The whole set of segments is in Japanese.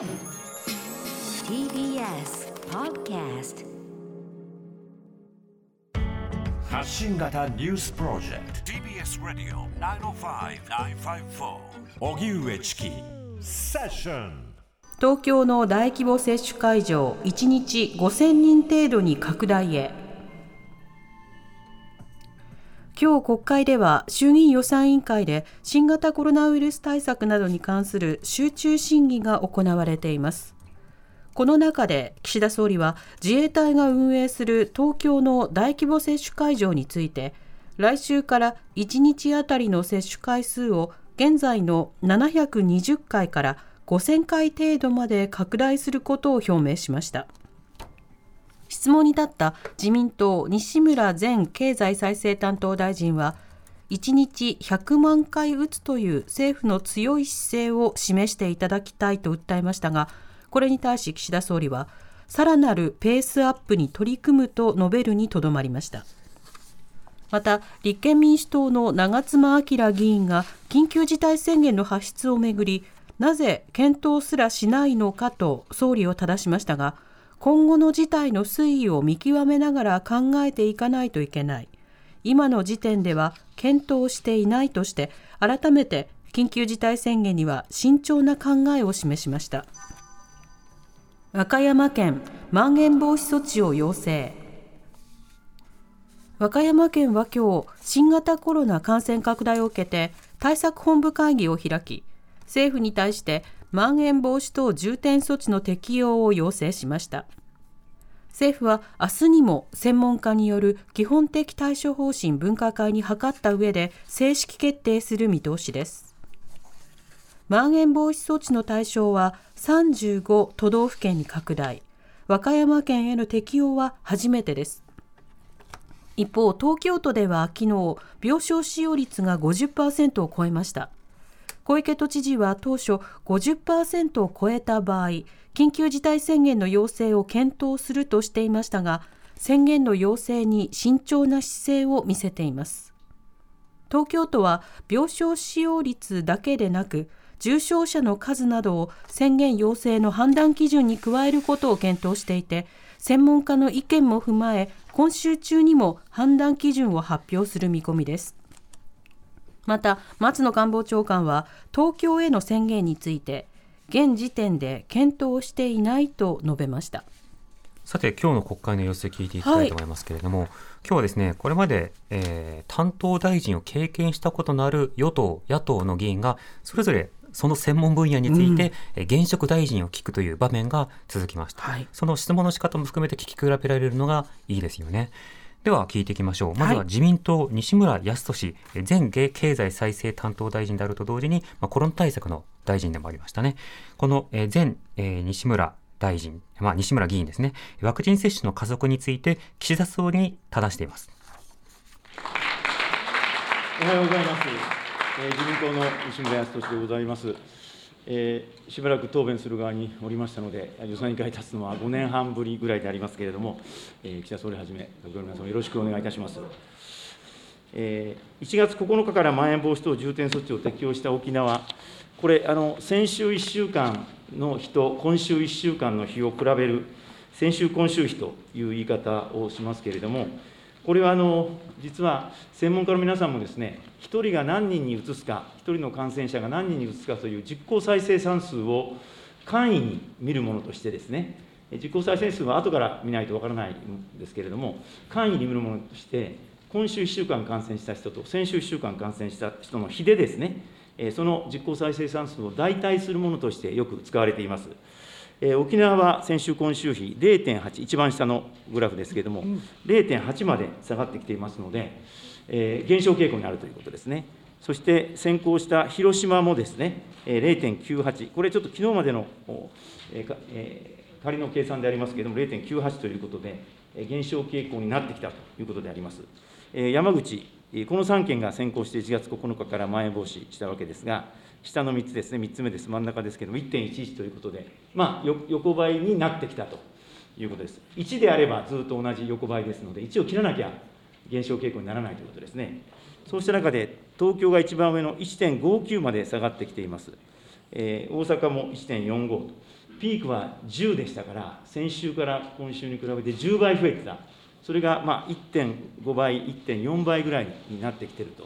TBS Podcast 発信型ニュースプロジェクト。TBS ラディオ905-954おぎゅうえちきセッション。東京の大規模接種会場1日5000人程度に拡大へ今日国会では衆議院予算委員会で新型コロナウイルス対策などに関する集中審議が行われています。この中で岸田総理は自衛隊が運営する東京の大規模接種会場について来週から1日あたりの接種回数を現在の720回から5000回程度まで拡大することを表明しました。質問に立った自民党西村前経済再生担当大臣は1日100万回打つという政府の強い姿勢を示していただきたいと訴えましたがこれに対し岸田総理はさらなるペースアップに取り組むと述べるにとどまりました。また立憲民主党の長妻昭議員が緊急事態宣言の発出をめぐりなぜ検討すらしないのかと総理を正しましたが今後の事態の推移を見極めながら考えていかないといけない。今の時点では検討していないとして改めて緊急事態宣言には慎重な考えを示しました。和歌山県まん延防止措置を要請。和歌山県は今日新型コロナ感染拡大を受けて対策本部会議を開き政府に対してまん延防止等重点措置の適用を要請しました。政府は明日にも専門家による基本的対処方針分科会に諮った上で正式決定する見通しです。まん延防止措置の対象は35都道府県に拡大。和歌山県への適用は初めてです。一方東京都では昨日病床使用率が50%を超えました。小池都知事は当初50%を超えた場合緊急事態宣言の要請を検討するとしていましたが宣言の要請に慎重な姿勢を見せています。東京都は病床使用率だけでなく重症者の数などを宣言要請の判断基準に加えることを検討していて専門家の意見も踏まえ今週中にも判断基準を発表する見込みです。また松野官房長官は東京への宣言について現時点で検討していないと述べました。さて今日の国会の様子を聞いていきたいと思いますけれども、はい、今日はですねこれまで、えー、担当大臣を経験したことのある与党野党の議員がそれぞれその専門分野について、うん、現職大臣を聞くという場面が続きました、はい、その質問の仕方も含めて聞き比べられるのがいいですよねでは聞いていきましょう。まずは自民党、西村康稔前経済再生担当大臣であると同時に、まあ、コロナ対策の大臣でもありましたね。この前、え西村大臣、まあ、西村議員ですね、ワクチン接種の加速について岸田総理に正しています。おはようございます。えー、自民党の西村康稔でございます。えー、しばらく答弁する側におりましたので、予算委員会立つのは5年半ぶりぐらいでありますけれども、えー、岸田総理はじめ、閣僚の皆様、よろしくお願いいたします。えー、1月9日からまん延防止等重点措置を適用した沖縄、これ、あの先週1週間の日と今週1週間の日を比べる、先週、今週比という言い方をしますけれども、これはあの実は専門家の皆さんもですね、1人が何人に移すか、1人の感染者が何人に移すかという実効再生産数を簡易に見るものとしてですね、実効再生数は後から見ないとわからないんですけれども、簡易に見るものとして、今週1週間感染した人と先週1週間感染した人の比でですね、その実効再生産数を代替するものとしてよく使われています。え沖縄は先週、今週比0.8、一番下のグラフですけれども、0.8まで下がってきていますので、えー、減少傾向にあるということですね。そして先行した広島もですね、0.98、これちょっときのうまでの、えーえー、仮の計算でありますけれども、0.98ということで、減少傾向になってきたということであります。山口、この3県が先行して1月9日からまん延防止したわけですが、下の3つですね、3つ目です、真ん中ですけども、1.11ということで、まあ、横ばいになってきたということです。1であればずっと同じ横ばいですので、1を切らなきゃ減少傾向にならないということですね。そうした中で、東京が一番上の1.59まで下がってきています。えー、大阪も1.45とピークは10でしたから、先週から今週に比べて10倍増えてた、それがまあ1.5倍、1.4倍ぐらいになってきていると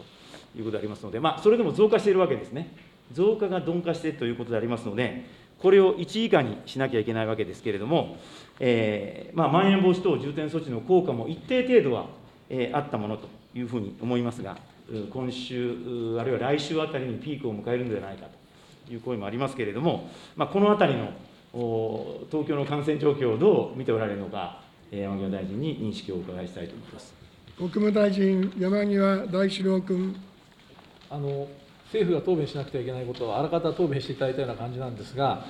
いうことでありますので、まあ、それでも増加しているわけですね。増加が鈍化しているということでありますので、これを1以下にしなきゃいけないわけですけれども、えーまあ、まん延防止等重点措置の効果も一定程度は、えーあったものというふうに思いますが、う今週、うあるいは来週あたりにピークを迎えるのではないかという声もありますけれども、まあ、このあたりのお東京の感染状況をどう見ておられるのか、えー山際大臣に認識をお伺いしたいと思います。国務大臣、山際大志郎君。あの政府が答弁しなくてはいけないことをあらかた答弁していただいたような感じなんですが、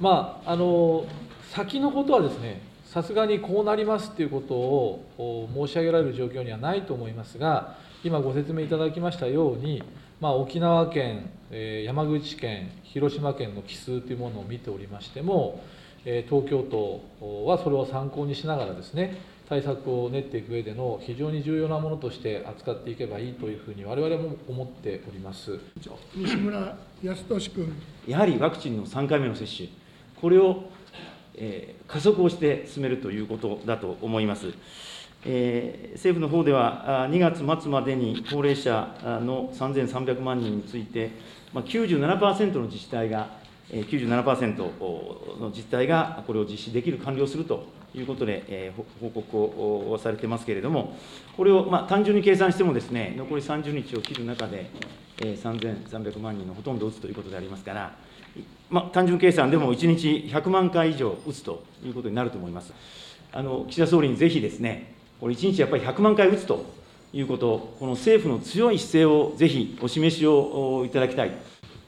まあ、あの先のことはですね、さすがにこうなりますということを申し上げられる状況にはないと思いますが、今ご説明いただきましたように、まあ、沖縄県、え山口県、広島県の奇数というものを見ておりましても、え東京都はそれを参考にしながらですね、対策を練っていく上での非常に重要なものとして扱っていけばいいというふうに、我々も思っております。西村康稔君。やはりワクチンの3回目の接種、これを、えー加速をして進めるということだと思います。えー政府の方では、あ2月末までに高齢者あの3300万人について、まあ、97%の自治体が、えー97%の自治体がこれを実施できる、完了するということで、えー報告をされてますけれども、これをまあ単純に計算してもですね、残り30日を切る中で、えー3300万人のほとんど打つということでありますから、まあ、単純計算でも1日100万回以上打つということになると思います。あの岸田総理にぜひですね、これ1日やっぱり100万回打つということ、この政府の強い姿勢をぜひお示しをいただきたい。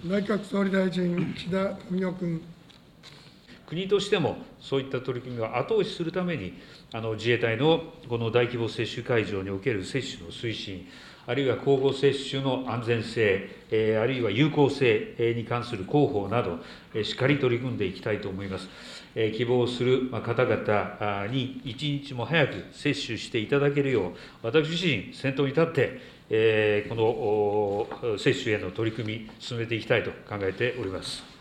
内閣総理大臣、岸田文雄君。国としてもそういった取り組みを後押しするために、あの自衛隊のこの大規模接種会場における接種の推進、あるいは交互接種の安全性、えーあるいは有効性に関する広報など、えーしっかり取り組んでいきたいと思います。えー希望する方々に一日も早く接種していただけるよう、私自身、先頭に立って、えーこの接種への取り組み、進めていきたいと考えております。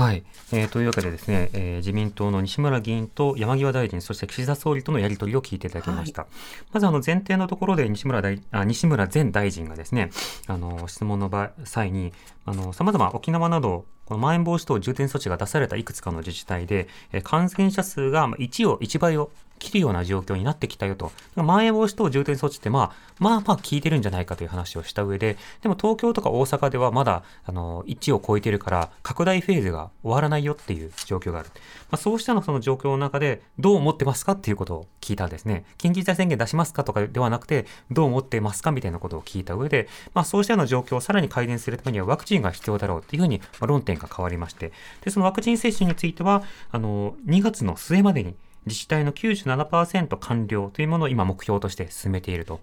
はい、えーというわけでですね、えー自民党の西村議員と山際大臣、そして岸田総理とのやり取りを聞いていただきました。まずあの前提のところで西村大あ西村前大臣がですね、あの質問の場際に、あの様々沖縄などこのまん延防止等重点措置が出されたいくつかの自治体で、感染者数が1を1倍を切るような状況になってきたよと。まん延防止等重点措置ってまあ、まあまあ効いてるんじゃないかという話をした上で、でも東京とか大阪ではまだ、あの、1を超えてるから、拡大フェーズが終わらないよっていう状況がある。まあ、そうしたのその状況の中で、どう思ってますかっていうことを聞いたんですね。緊急事態宣言出しますかとかではなくて、どう思ってますかみたいなことを聞いた上で、まあ、そうしたような状況をさらに改善するためにはワクチンが必要だろうっていうふうに、まあ論点が変わりまして、で、そのワクチン接種については、あの、2月の末までに、自治体の97%完了というものを今目標として進めていると。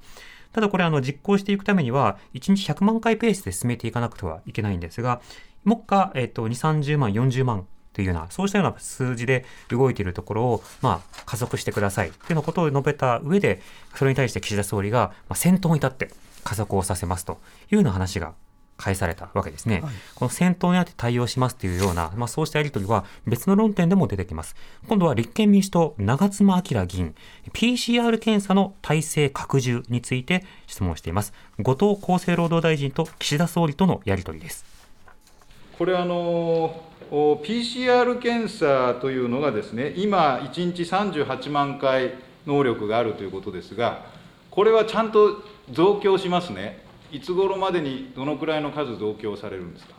ただこれあの実行していくためには、1日100万回ペースで進めていかなくてはいけないんですが、目下、えっと、2、30万、40万というような、そうしたような数字で動いているところを、まあ、加速してくださいというようなことを述べた上で、それに対して岸田総理が、まあ、先頭に立って加速をさせますというような話が返されたわけですね。この先頭になって対応しますというような、まあ、そうしたやり取りは別の論点でも出てきます。今度は立憲民主党、長妻昭議員、PCR 検査の体制拡充について質問しています。後藤厚生労働大臣と岸田総理とのやり取りです。これあの、お PCR 検査というのがですね、今、1日38万回能力があるということですが、これはちゃんと増強しますね。いつ頃までにどのくらいの数増強されるんですか？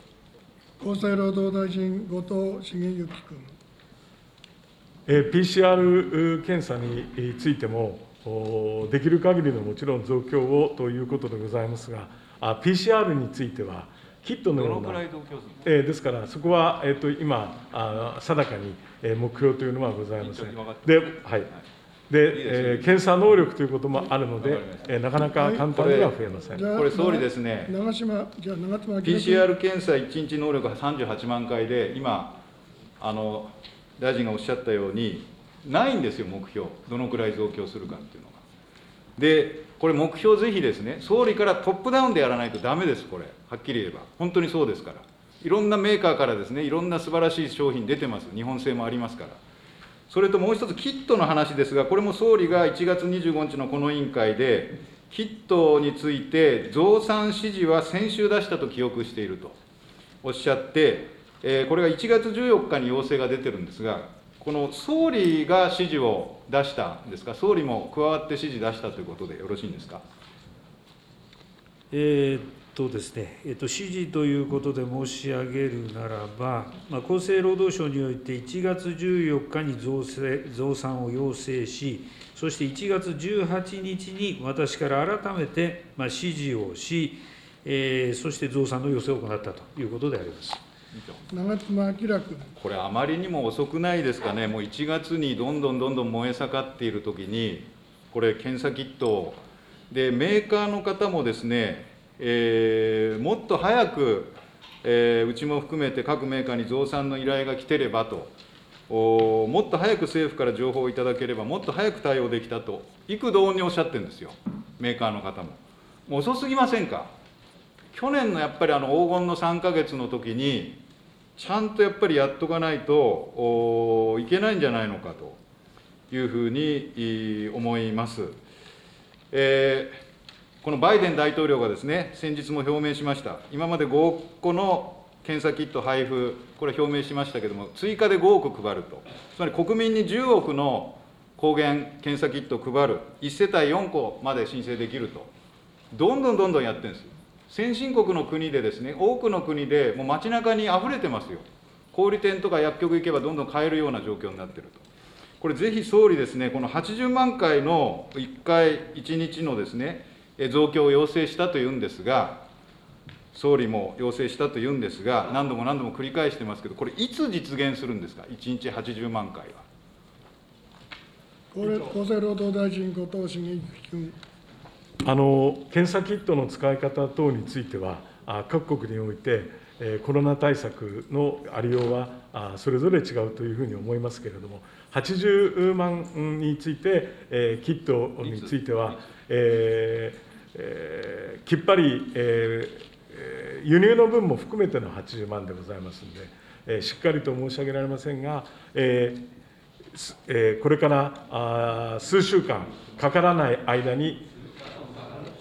厚生労働大臣、後藤茂之君。えー PCR 検査についても、おできる限りのもちろん増強をということでございますが、あ PCR については、キットのような、どのくらい増強するんですか？えーですから、そこは、えー、と今あ、定かに、えー目標というのはございません。で、はいでえー検査能力ということもあるのでえーなかなか簡単には増えません。じゃあこれ総理ですね。長島、じゃあ長妻昭君。PCR 検査1日能力が38万回で、今、あの大臣がおっしゃったように、ないんですよ、目標、どのくらい増強するかっていうのが。で、これ、目標ぜひですね、総理からトップダウンでやらないとだめです、これ、はっきり言えば、本当にそうですから。いろんなメーカーからですね、いろんな素晴らしい商品出てます、日本製もありますから。それともう一つ、キットの話ですが、これも総理が1月25日のこの委員会で、キットについて増産指示は先週出したと記憶しているとおっしゃって、えーこれが1月14日に要請が出てるんですが、この総理が指示を出したんですか、総理も加わって指示出したということでよろしいんですか？えーとですね、えっと、指示ということで申し上げるならば、まあ、厚生労働省において1月14日に増税増産を要請し、そして1月18日に私から改めて、まあ、指示をし、えーそして増産の要請を行ったということであります。長妻昭君。これ、あまりにも遅くないですかね、もう1月にどんどんどんどん燃え盛っているときに、これ、検査キットをで、メーカーの方もですね、えーもっと早く、えーうちも含めて各メーカーに増産の依頼が来てればと、おもっと早く政府から情報をいただければ、もっと早く対応できたと、幾度におっしゃってるんですよ、メーカーの方も。もう遅すぎませんか。去年のやっぱりあの黄金の3か月の時に、ちゃんとやっぱりやっとかないとおいけないんじゃないのかというふうに思います。えーこのバイデン大統領がですね、先日も表明しました、今まで5億個の検査キット配布、これ表明しましたけれども、追加で5億配ると、つまり国民に10億の抗原検査キットを配る、1世帯4個まで申請できると、どんどんどんどんやってるんです。先進国の国でですね、多くの国でもう街中に溢れてますよ。小売店とか薬局行けばどんどん買えるような状況になってると。これぜひ総理ですね、この80万回の1回、1日のですね、増強を要請したというんですが、総理も要請したというんですが、何度も何度も繰り返してますけど、これ、いつ実現するんですか、1日80万回は。厚生労働大臣、後藤茂之君。あの検査キットの使い方等については、あ各国において、えーコロナ対策のありようはあそれぞれ違うというふうに思いますけれども、80万について、えーキットについては、えーえーきっぱり、えー輸入の分も含めての80万でございますので、えーしっかりと申し上げられませんが、えーえーこれからあ数週間かからない間に、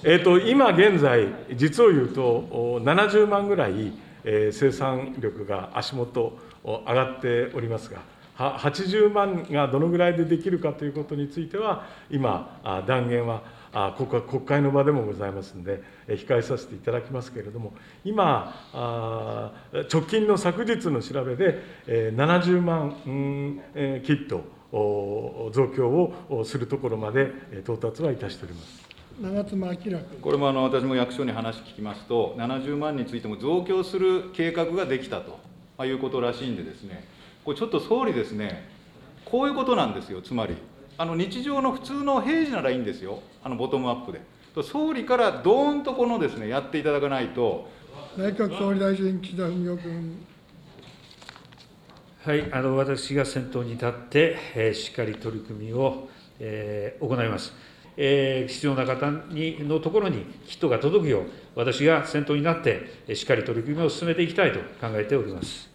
えー、と今現在、実を言うと70万ぐらい、えー生産力が足元上がっておりますが、80万がどのぐらいでできるかということについては、今、断言はあここは国会の場でもございますので、えー控えさせていただきますけれども、今、あ直近の昨日の調べで、えー70万、うんえーキットお増強をおするところまでえー到達はいたしております。長妻昭君。これもあの私も役所に話聞きますと、70万についても増強する計画ができたとまあいうことらしいんでですね、これちょっと総理ですね、こういうことなんですよ、つまり、あの日常の普通の平時ならいいんですよ、あのボトムアップで。総理からどーんとこのですね、やっていただかないと、内閣総理大臣、岸田文雄君。はい、あの私が先頭に立って、えーしっかり取り組みを、えー行います。えー必要な方にのところにキットが届くよう、私が先頭になって、えーしっかり取り組みを進めていきたいと考えております。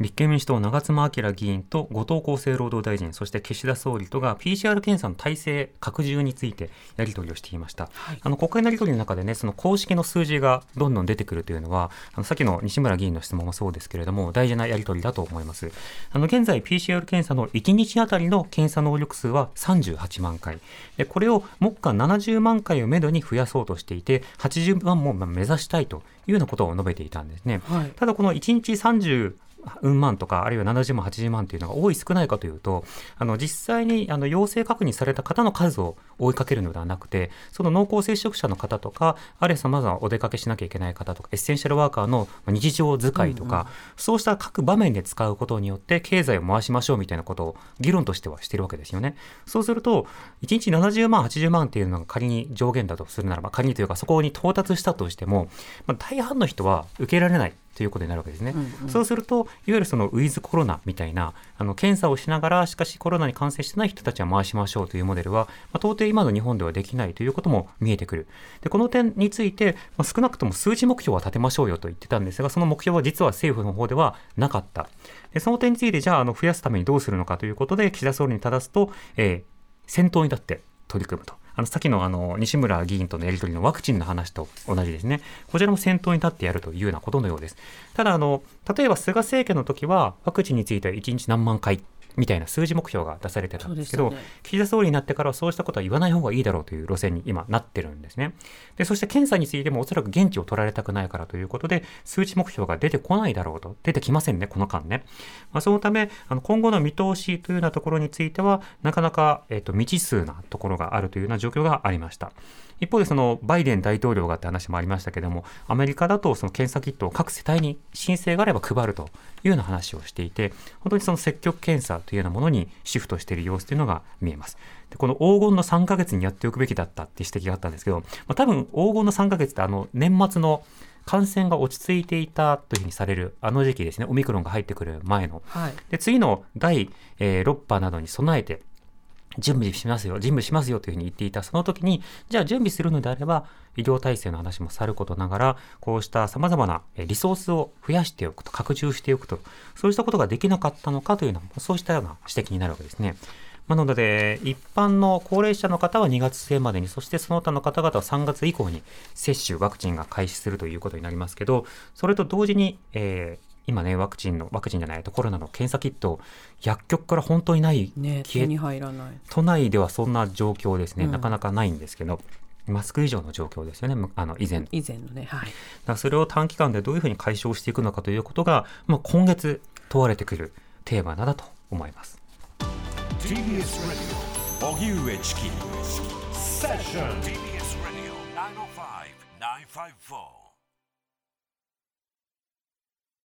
立憲民主党、長妻昭議員と後藤厚生労働大臣、そして岸田総理とが PCR 検査の体制拡充についてやり取りをしていました。あの国会のやり取りの中でね、その公式の数字がどんどん出てくるというのは、あのさっきの西村議員の質問もそうですけれども、大事なやり取りだと思います。あの現在 PCR 検査の1日あたりの検査能力数は38万回。でこれを目下70万回をめどに増やそうとしていて、80万もまあ目指したいというようなことを述べていたんですね。はいただこの1日30うん万とか、あるいは70万、80万というのが多い少ないかというと、あの実際にあの陽性確認された方の数を追いかけるのではなくて、その濃厚接触者の方とか、あるいはさまざまお出かけしなきゃいけない方とか、エッセンシャルワーカーの日常使いとか、そうした各場面で使うことによって、経済を回しましょうみたいなことを議論としてはしてるわけですよね。そうすると、1日70万、80万っていうのが仮に上限だとするならば、仮にというか、そこに到達したとしても、まあ、大半の人は受けられない。ということになるわけですね。そうすると、いわゆるそのウィズコロナみたいな、あの検査をしながら、しかしコロナに感染してない人たちは回しましょうというモデルは、まあ、到底れ今の日本ではできないということも見えてくる。で、この点について、まあ、少なくとも数字目標は立てましょうよと言ってたんですが、その目標は実は政府の方ではなかった。でその点について、じゃあ、あの、増やすためにどうするのかということで、岸田総理に正すと、えー、先頭に立って取り組むと。あの、さっきのあの、西村議員とのやり取りのワクチンの話と同じですね。こちらも先頭に立ってやるというようなことのようです。ただ、あの、例えば菅政権の時は、ワクチンについては1日何万回みたいな数字目標が出されてたんですけど、ね、岸田総理になってからはそうしたことは言わない方がいいだろうという路線に今なってるんですね。で、そして検査についてもおそらく現地を取られたくないからということで、数値目標が出てこないだろうと。出てきませんね、この間ね。まあ、そのため、あの今後の見通しというようなところについては、なかなか、えっ、と、未知数なところがあるというような状況がありました。一方でそのバイデン大統領がって話もありましたけども、アメリカだとその検査キットを各世帯に申請があれば配るというような話をしていて、本当にその積極検査というようなものにシフトしている様子というのが見えます。でこの黄金の3ヶ月にやっておくべきだったって指摘があったんですけど、まあ、多分黄金の3ヶ月ってあの年末の感染が落ち着いていたというふうにされるあの時期ですね、オミクロンが入ってくる前の。はい、で次の第、えー、6波などに備えて、準備しますよ、準備しますよというふうに言っていた、その時に、じゃあ準備するのであれば、医療体制の話もさることながら、こうした様々なリソースを増やしておくと、拡充しておくと、そうしたことができなかったのかというのも、そうしたような指摘になるわけですね。まあ、なので、一般の高齢者の方は2月末までに、そしてその他の方々は3月以降に接種、ワクチンが開始するということになりますけど、それと同時に、えー、今ね、ワクチンの、ワクチンじゃないとコロナの検査キット、薬局から本当にない、ね、手に入らない。都内ではそんな状況ですね、うん、なかなかないんですけど、マスク以上の状況ですよね、あの以前以前のね、はい。だそれを短期間でどういうふうに解消していくのかということが、まあ、今月問われてくるテーマなだと思います。TBS